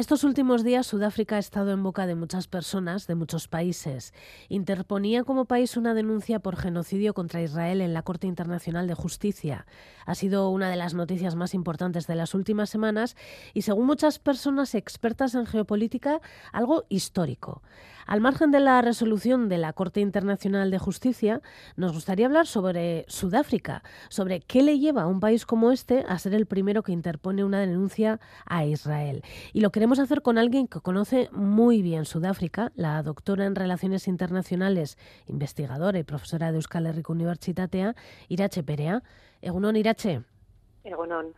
Estos últimos días Sudáfrica ha estado en boca de muchas personas de muchos países. Interponía como país una denuncia por genocidio contra Israel en la Corte Internacional de Justicia. Ha sido una de las noticias más importantes de las últimas semanas y, según muchas personas expertas en geopolítica, algo histórico. Al margen de la resolución de la Corte Internacional de Justicia, nos gustaría hablar sobre Sudáfrica, sobre qué le lleva a un país como este a ser el primero que interpone una denuncia a Israel. Y lo queremos hacer con alguien que conoce muy bien Sudáfrica, la doctora en Relaciones Internacionales, investigadora y profesora de Euskal Herriko Universitatea, Irache Perea. Egunon, Irache. Egunon.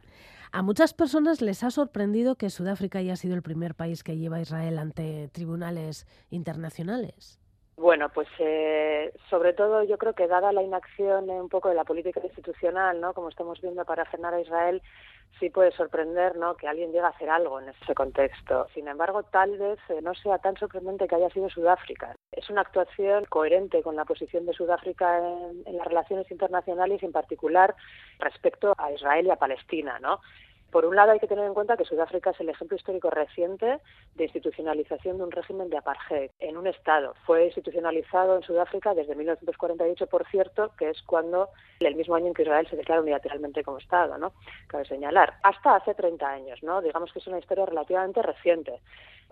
A muchas personas les ha sorprendido que Sudáfrica haya sido el primer país que lleva a Israel ante tribunales internacionales. Bueno, pues eh, sobre todo yo creo que dada la inacción un poco de la política institucional, ¿no? Como estamos viendo para frenar a Israel, sí puede sorprender, ¿no? Que alguien llegue a hacer algo en ese contexto. Sin embargo, tal vez eh, no sea tan sorprendente que haya sido Sudáfrica. Es una actuación coherente con la posición de Sudáfrica en, en las relaciones internacionales, en particular respecto a Israel y a Palestina, ¿no? Por un lado, hay que tener en cuenta que Sudáfrica es el ejemplo histórico reciente de institucionalización de un régimen de apartheid en un Estado. Fue institucionalizado en Sudáfrica desde 1948, por cierto, que es cuando el mismo año en que Israel se declara unilateralmente como Estado, ¿no? Cabe señalar. Hasta hace 30 años, ¿no? Digamos que es una historia relativamente reciente.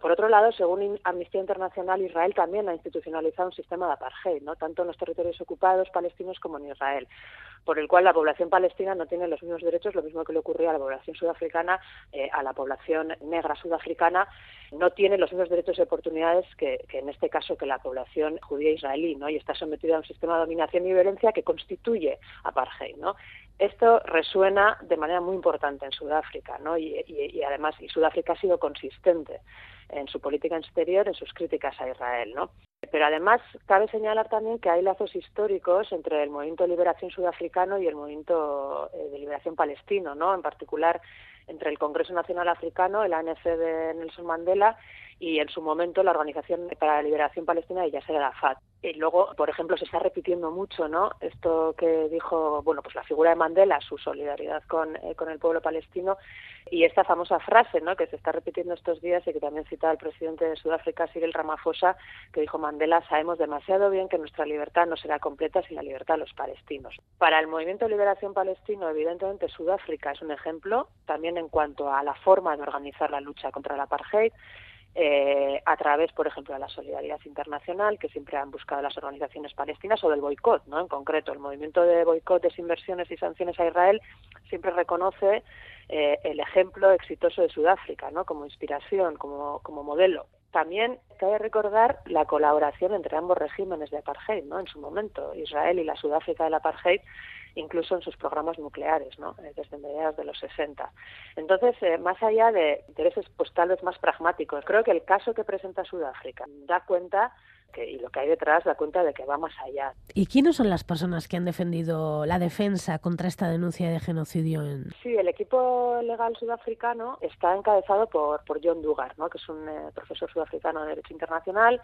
Por otro lado, según Amnistía Internacional, Israel también ha institucionalizado un sistema de apartheid, tanto en los territorios ocupados palestinos como en Israel, por el cual la población palestina no tiene los mismos derechos, lo mismo que le ocurría a la población sudafricana, eh, a la población negra sudafricana, no tiene los mismos derechos y oportunidades que, en este caso que la población judía israelí, ¿no? y está sometida a un sistema de dominación y violencia que constituye apartheid. Esto resuena de manera muy importante en Sudáfrica, ¿no? y, y, y además y Sudáfrica ha sido consistente en su política exterior, en sus críticas a Israel, ¿no? Pero además cabe señalar también que hay lazos históricos entre el movimiento de liberación sudafricano y el movimiento eh, de liberación palestino, ¿no? En particular entre el Congreso Nacional Africano, el ANC de Nelson Mandela y en su momento la Organización para la Liberación Palestina de Yasser Arafat. Y luego, por ejemplo, se está repitiendo mucho, ¿no? Esto que dijo, bueno, pues la figura de Mandela, su solidaridad con, eh, con el pueblo palestino y esta famosa frase, ¿no? Que se está repitiendo estos días y que también cita el presidente de Sudáfrica, Cyril Ramaphosa, que dijo Mandela, sabemos demasiado bien que nuestra libertad no será completa sin la libertad de los palestinos. Para el movimiento de liberación palestino, evidentemente Sudáfrica es un ejemplo, también en cuanto a la forma de organizar la lucha contra el apartheid, eh, a través, por ejemplo, de la solidaridad internacional que siempre han buscado las organizaciones palestinas o del boicot, ¿no? En concreto, el movimiento de boicot, desinversiones y sanciones a Israel siempre reconoce eh, el ejemplo exitoso de Sudáfrica, ¿no? Como inspiración, como, como modelo. También cabe recordar la colaboración entre ambos regímenes de apartheid, ¿no? En su momento, Israel y la Sudáfrica del apartheid incluso en sus programas nucleares, ¿no? Eh, desde mediados de los 60. Entonces, eh, más allá de intereses pues tal vez más pragmáticos, creo que el caso que presenta Sudáfrica da cuenta que, y lo que hay detrás da cuenta de que va más allá. ¿Y quiénes son las personas que han defendido la defensa contra esta denuncia de genocidio? En... Sí, el equipo legal sudafricano está encabezado por, por John Dugar, ¿no? que es un eh, profesor sudafricano de Derecho Internacional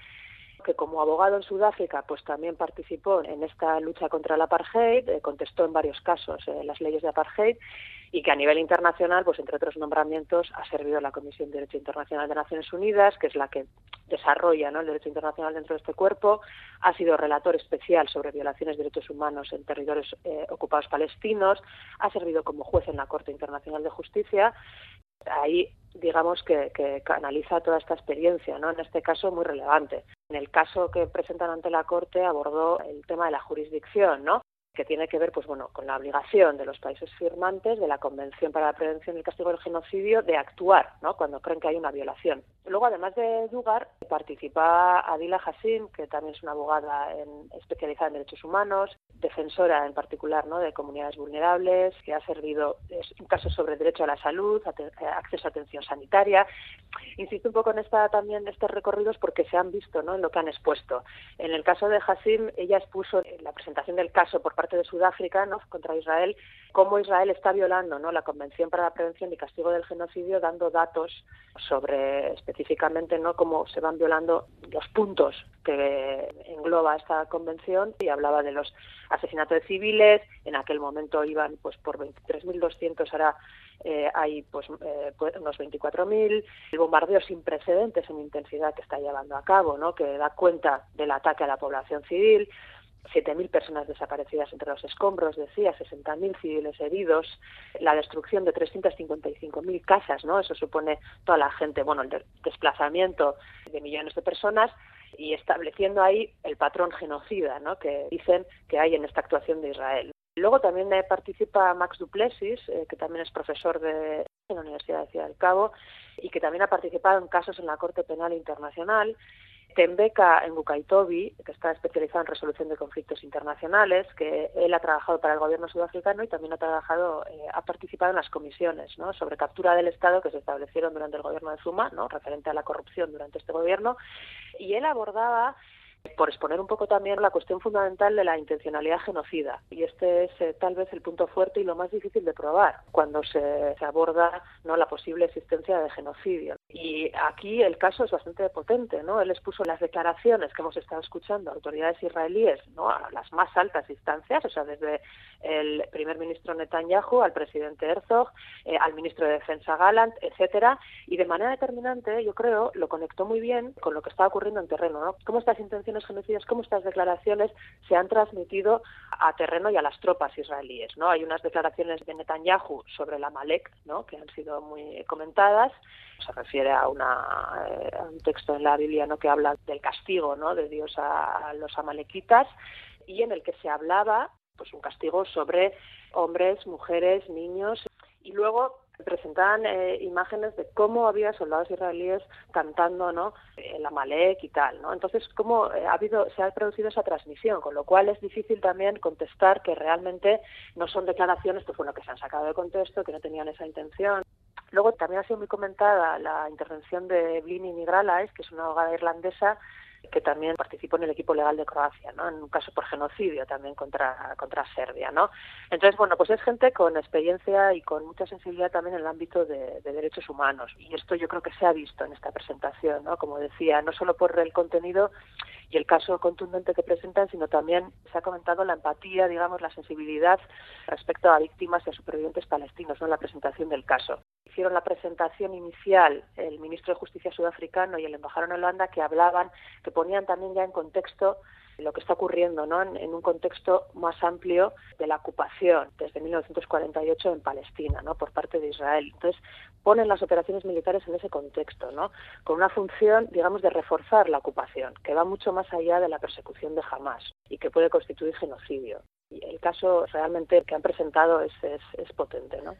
que como abogado en Sudáfrica pues también participó en esta lucha contra el apartheid, eh, contestó en varios casos eh, las leyes de apartheid y que a nivel internacional, pues entre otros nombramientos, ha servido la Comisión de Derecho Internacional de Naciones Unidas, que es la que desarrolla el derecho internacional dentro de este cuerpo, ha sido relator especial sobre violaciones de derechos humanos en territorios eh, ocupados palestinos, ha servido como juez en la Corte Internacional de Justicia. Ahí digamos que, que canaliza toda esta experiencia, ¿no? En este caso muy relevante. En el caso que presentan ante la Corte abordó el tema de la jurisdicción, ¿no? que tiene que ver pues bueno con la obligación de los países firmantes de la Convención para la Prevención y el Castigo del Genocidio de actuar ¿no? cuando creen que hay una violación. Luego, además de Dugar, participa Adila Hassim, que también es una abogada en, especializada en derechos humanos, defensora en particular de comunidades vulnerables, que ha servido es un caso sobre derecho a la salud, acceso a atención sanitaria. Insisto un poco en esta también estos recorridos porque se han visto ¿no? en lo que han expuesto. En el caso de Hassim, ella expuso la presentación del caso por parte de Sudáfrica ¿no? contra Israel cómo Israel está violando ¿no? la Convención para la Prevención y Castigo del Genocidio, dando datos sobre específicamente no cómo se van violando los puntos que engloba esta convención. Y hablaba de los asesinatos de civiles, en aquel momento iban pues por 23.200, ahora eh, hay pues, eh, pues unos 24.000, el bombardeo sin precedentes en intensidad que está llevando a cabo, ¿no? que da cuenta del ataque a la población civil, 7.000 personas desaparecidas entre los escombros, decía, 60.000 civiles heridos, la destrucción de 355.000 casas, ¿no? Eso supone toda la gente, bueno, el desplazamiento de millones de personas y estableciendo ahí el patrón genocida, ¿no? Que dicen que hay en esta actuación de Israel. Luego también participa Max Duplessis, eh, que también es profesor de la Universidad de Ciudad del Cabo y que también ha participado en casos en la Corte Penal Internacional Tembeka en Bukaitobi, que está especializado en resolución de conflictos internacionales, que él ha trabajado para el gobierno sudafricano y también ha trabajado, eh, ha participado en las comisiones sobre captura del Estado que se establecieron durante el gobierno de Zuma, ¿no? referente a la corrupción durante este gobierno, y él abordaba por exponer un poco también la cuestión fundamental de la intencionalidad genocida. Y este es eh, tal vez el punto fuerte y lo más difícil de probar cuando se, aborda no la posible existencia de genocidio. Y aquí el caso es bastante potente, ¿no? Él expuso las declaraciones que hemos estado escuchando a autoridades israelíes, ¿no? A las más altas instancias, o sea, desde el primer ministro Netanyahu al presidente Herzog, eh, al ministro de Defensa Gallant, etcétera, y de manera determinante, yo creo, lo conectó muy bien con lo que está ocurriendo en terreno, ¿no? Cómo estas intenciones genocidas, cómo estas declaraciones se han transmitido a terreno y a las tropas israelíes, ¿no? Hay unas declaraciones de Netanyahu sobre la Malek, ¿no? Que han sido muy comentadas, se refiere a, una, eh, un texto en la Biblia ¿no? que habla del castigo ¿no? de Dios a, los amalequitas y en el que se hablaba pues un castigo sobre hombres, mujeres, niños y luego presentaban eh, imágenes de cómo había soldados israelíes cantando no el Amalek y tal no entonces cómo eh, ha habido se ha producido esa transmisión con lo cual es difícil también contestar que realmente no son declaraciones que lo que se han sacado de contexto que no tenían esa intención. Luego también ha sido muy comentada la intervención de Blini Nigralais que es una abogada irlandesa que también participó en el equipo legal de Croacia, ¿no? En un caso por genocidio también contra, contra Serbia, ¿no? Entonces, bueno, pues es gente con experiencia y con mucha sensibilidad también en el ámbito de, derechos humanos. Y esto yo creo que se ha visto en esta presentación, ¿no? Como decía, no solo por el contenido y el caso contundente que presentan, sino también se ha comentado la empatía, digamos, la sensibilidad respecto a víctimas y a supervivientes palestinos, ¿no? En la presentación del caso hicieron la presentación inicial el ministro de Justicia sudafricano y el embajador en Holanda que hablaban, que ponían también ya en contexto lo que está ocurriendo ¿no? en, un contexto más amplio de la ocupación desde 1948 en Palestina ¿no? por parte de Israel. Entonces ponen las operaciones militares en ese contexto, ¿no? con una función, digamos, de reforzar la ocupación, que va mucho más allá de la persecución de Hamas y que puede constituir genocidio. Y el caso realmente que han presentado es, es, es potente. ¿no?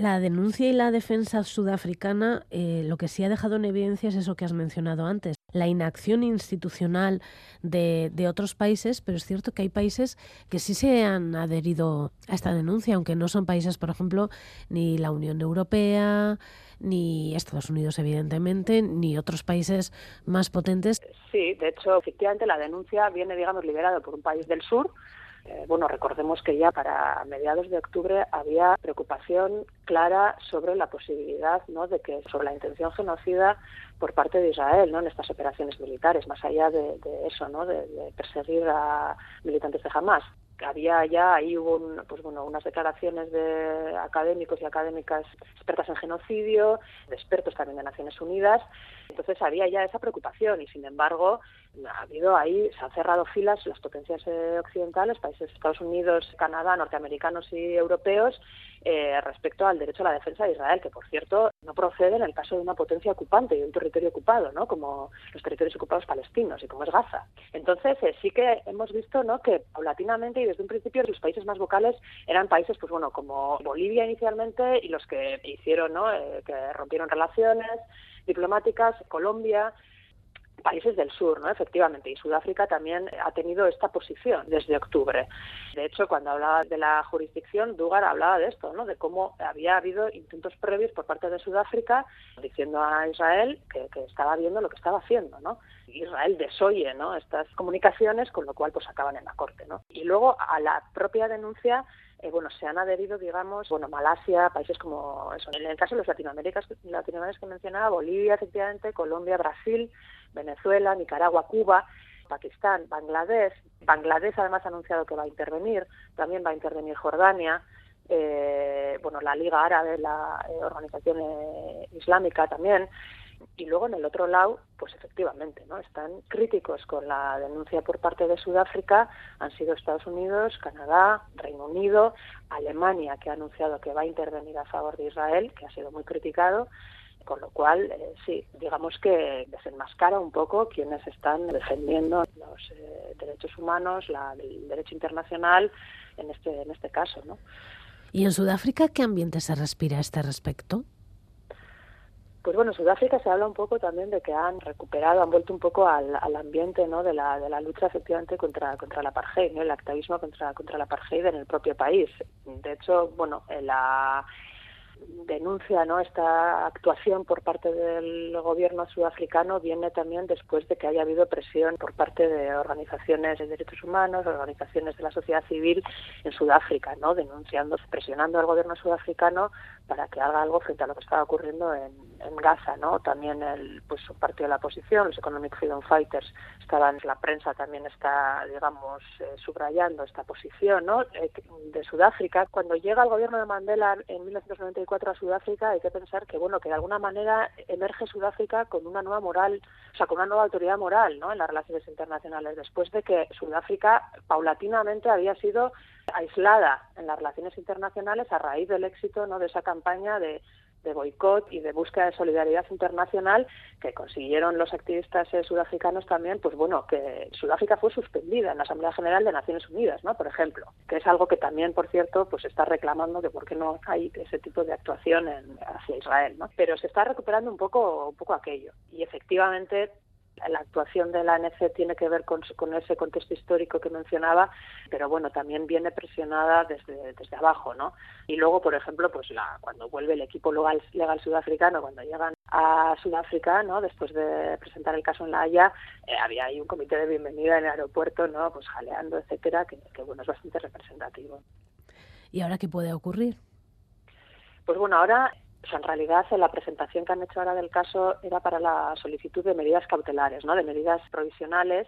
La denuncia y la defensa sudafricana eh, lo que sí ha dejado en evidencia es eso que has mencionado antes, la inacción institucional de, de, otros países, pero es cierto que hay países que sí se han adherido a esta denuncia, aunque no son países, por ejemplo, ni la Unión Europea, ni Estados Unidos, evidentemente, ni otros países más potentes. Sí, de hecho, efectivamente, la denuncia viene, digamos, liberada por un país del sur, eh, bueno, recordemos que ya para mediados de octubre había preocupación clara sobre la posibilidad, ¿no? De que sobre la intención genocida por parte de Israel, ¿no? En estas operaciones militares, más allá de, eso, ¿no? De, perseguir a militantes de Hamas había ya ahí hubo pues bueno unas declaraciones de académicos y académicas expertas en genocidio de expertos también de Naciones Unidas entonces había ya esa preocupación y sin embargo ha habido ahí, se han cerrado filas las potencias eh, occidentales, países Estados Unidos, Canadá, norteamericanos y europeos, eh, respecto al derecho a la defensa de Israel, que por cierto no procede en el caso de una potencia ocupante y un territorio ocupado, ¿no? como los territorios ocupados palestinos y como es Gaza. Entonces eh, sí que hemos visto ¿no? que paulatinamente y desde un principio los países más vocales eran países pues bueno como Bolivia inicialmente y los que hicieron, ¿no? que rompieron relaciones diplomáticas, Colombia, países del sur, ¿no? Efectivamente, y Sudáfrica también ha tenido esta posición desde octubre. De hecho, cuando hablaba de la jurisdicción, Dugar hablaba de esto, ¿no? De cómo había habido intentos previos por parte de Sudáfrica diciendo a Israel que, estaba viendo lo que estaba haciendo, ¿no? Israel desoye, ¿no? Estas comunicaciones, con lo cual pues acaban en la corte, ¿no? Y luego a la propia denuncia eh, bueno, se han adherido, digamos, bueno, Malasia, países como eso. En el caso de los latinoamericanos, latinoamericanos que mencionaba, Bolivia, efectivamente, Colombia, Brasil, Venezuela, Nicaragua, Cuba, Pakistán, Bangladesh. Bangladesh además ha anunciado que va a intervenir, también va a intervenir Jordania, eh, bueno, la Liga Árabe, la eh, organización islámica también, y luego en el otro lado, pues efectivamente, ¿no? Están críticos con la denuncia por parte de Sudáfrica, han sido Estados Unidos, Canadá, Reino Unido, Alemania, que ha anunciado que va a intervenir a favor de Israel, que ha sido muy criticado, con lo cual, eh, sí, digamos que desenmascara un poco quienes están defendiendo los eh, derechos humanos, la, el derecho internacional en este, en este caso, ¿no? ¿Y en Sudáfrica qué ambiente se respira a este respecto? Pues bueno, Sudáfrica se habla un poco también de que han recuperado, han vuelto un poco al, ambiente ¿no? de, la, de la lucha efectivamente contra, contra la apartheid, ¿no? el activismo contra, contra la apartheid en el propio país. De hecho, bueno, la, denuncia no esta actuación por parte del gobierno sudafricano viene también después de que haya habido presión por parte de organizaciones de derechos humanos, organizaciones de la sociedad civil en Sudáfrica, no denunciando, presionando al gobierno sudafricano para que haga algo frente a lo que estaba ocurriendo en, en Gaza, ¿no? También el pues un partido de la oposición, los Economic Freedom Fighters, estaban la prensa también está, digamos, eh, subrayando esta posición, ¿no? Eh, de Sudáfrica cuando llega el gobierno de Mandela en 1994 a Sudáfrica, hay que pensar que bueno, que de alguna manera emerge Sudáfrica con una nueva moral, o sea, con una nueva autoridad moral, ¿no? En las relaciones internacionales después de que Sudáfrica paulatinamente había sido aislada en las relaciones internacionales a raíz del éxito no de esa campaña de, de boicot y de búsqueda de solidaridad internacional que consiguieron los activistas eh, sudafricanos también, pues bueno, que Sudáfrica fue suspendida en la Asamblea General de Naciones Unidas, ¿no? Por ejemplo, que es algo que también, por cierto, pues está reclamando de por qué no hay ese tipo de actuación en, hacia Israel, ¿no? Pero se está recuperando un poco, un poco aquello y efectivamente la actuación de la ANC tiene que ver con, ese contexto histórico que mencionaba, pero bueno, también viene presionada desde, desde abajo, ¿no? Y luego, por ejemplo, pues la, cuando vuelve el equipo legal, legal sudafricano, cuando llegan a Sudáfrica, ¿no? Después de presentar el caso en La Haya, eh, había ahí un comité de bienvenida en el aeropuerto, ¿no? Pues jaleando, etcétera, que, que bueno, es bastante representativo. ¿Y ahora qué puede ocurrir? Pues bueno, ahora en realidad la presentación que han hecho ahora del caso era para la solicitud de medidas cautelares, ¿no? De medidas provisionales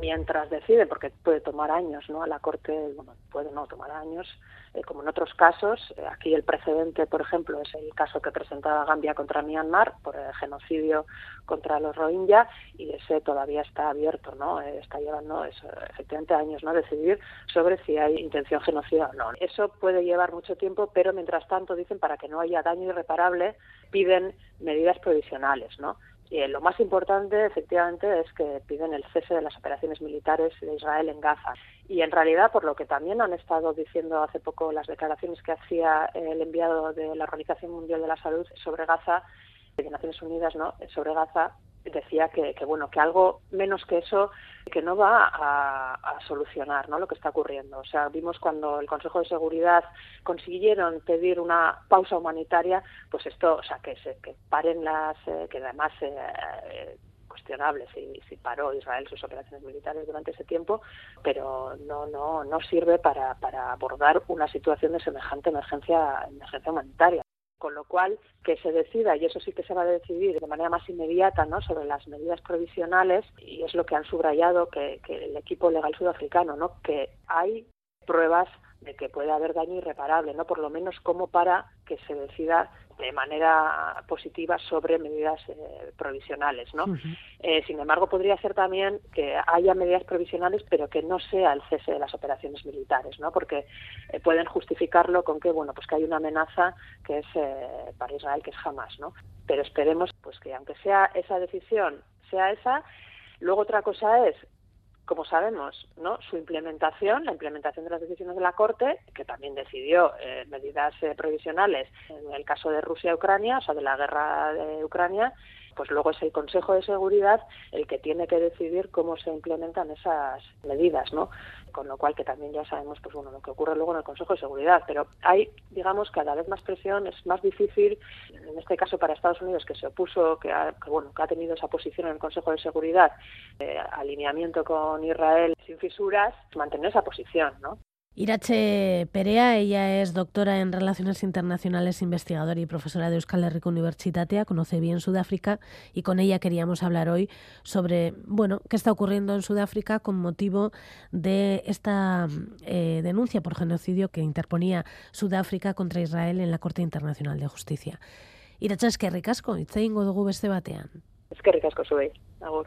mientras decide, porque puede tomar años, ¿no? A la Corte, bueno, puede no tomar años, eh, como en otros casos. Eh, aquí el precedente, por ejemplo, es el caso que presentaba Gambia contra Myanmar por el genocidio contra los Rohingya y ese todavía está abierto, ¿no? Eh, está llevando efectivamente años, ¿no? Decidir sobre si hay intención genocida o no. Eso puede llevar mucho tiempo, pero mientras tanto dicen para que no haya daño irreparable piden medidas provisionales, ¿no? Y lo más importante, efectivamente, es que piden el cese de las operaciones militares de Israel en Gaza. Y en realidad, por lo que también han estado diciendo hace poco las declaraciones que hacía el enviado de la Organización Mundial de la Salud sobre Gaza, de Naciones Unidas, ¿no? Sobre Gaza, decía que, bueno que algo menos que eso que no va a, solucionar ¿no? lo que está ocurriendo o sea vimos cuando el Consejo de Seguridad consiguieron pedir una pausa humanitaria pues esto o sea que se que paren las eh, que además eh, cuestionable si, si paró Israel sus operaciones militares durante ese tiempo, pero no no no sirve para, para abordar una situación de semejante emergencia emergencia humanitaria con lo cual que se decida y eso sí que se va a decidir de manera más inmediata no sobre las medidas provisionales y es lo que han subrayado que, que el equipo legal sudafricano no que hay pruebas de que puede haber daño irreparable, ¿no? Por lo menos como para que se decida de manera positiva sobre medidas eh, provisionales, ¿no? eh, sin embargo, podría ser también que haya medidas provisionales, pero que no sea el cese de las operaciones militares, ¿no? Porque eh, pueden justificarlo con que, bueno, pues que hay una amenaza que es eh, para Israel, que es jamás, ¿no? Pero esperemos, pues que aunque sea esa decisión, sea esa, luego otra cosa es como sabemos, ¿no? su implementación, la implementación de las decisiones de la Corte, que también decidió eh, medidas eh, provisionales en el caso de Rusia-Ucrania, o sea, de la guerra de Ucrania, pues luego es el Consejo de Seguridad el que tiene que decidir cómo se implementan esas medidas, ¿no? Con lo cual que también ya sabemos, pues bueno, lo que ocurre luego en el Consejo de Seguridad, pero hay, digamos, cada vez más presión, es más difícil, en este caso para Estados Unidos que se opuso, que, ha, bueno, que ha tenido esa posición en el Consejo de Seguridad, eh, alineamiento con Israel sin fisuras, mantener esa posición, ¿no? Irache Perea, ella es doctora en Relaciones Internacionales, investigadora y profesora de Euskal Herriko Universitatea, conoce bien Sudáfrica y con ella queríamos hablar hoy sobre, bueno, qué está ocurriendo en Sudáfrica con motivo de esta eh, denuncia por genocidio que interponía Sudáfrica contra Israel en la Corte Internacional de Justicia. Irache, es que ricasco, itzein dugu beste batean. Ricasco, agur.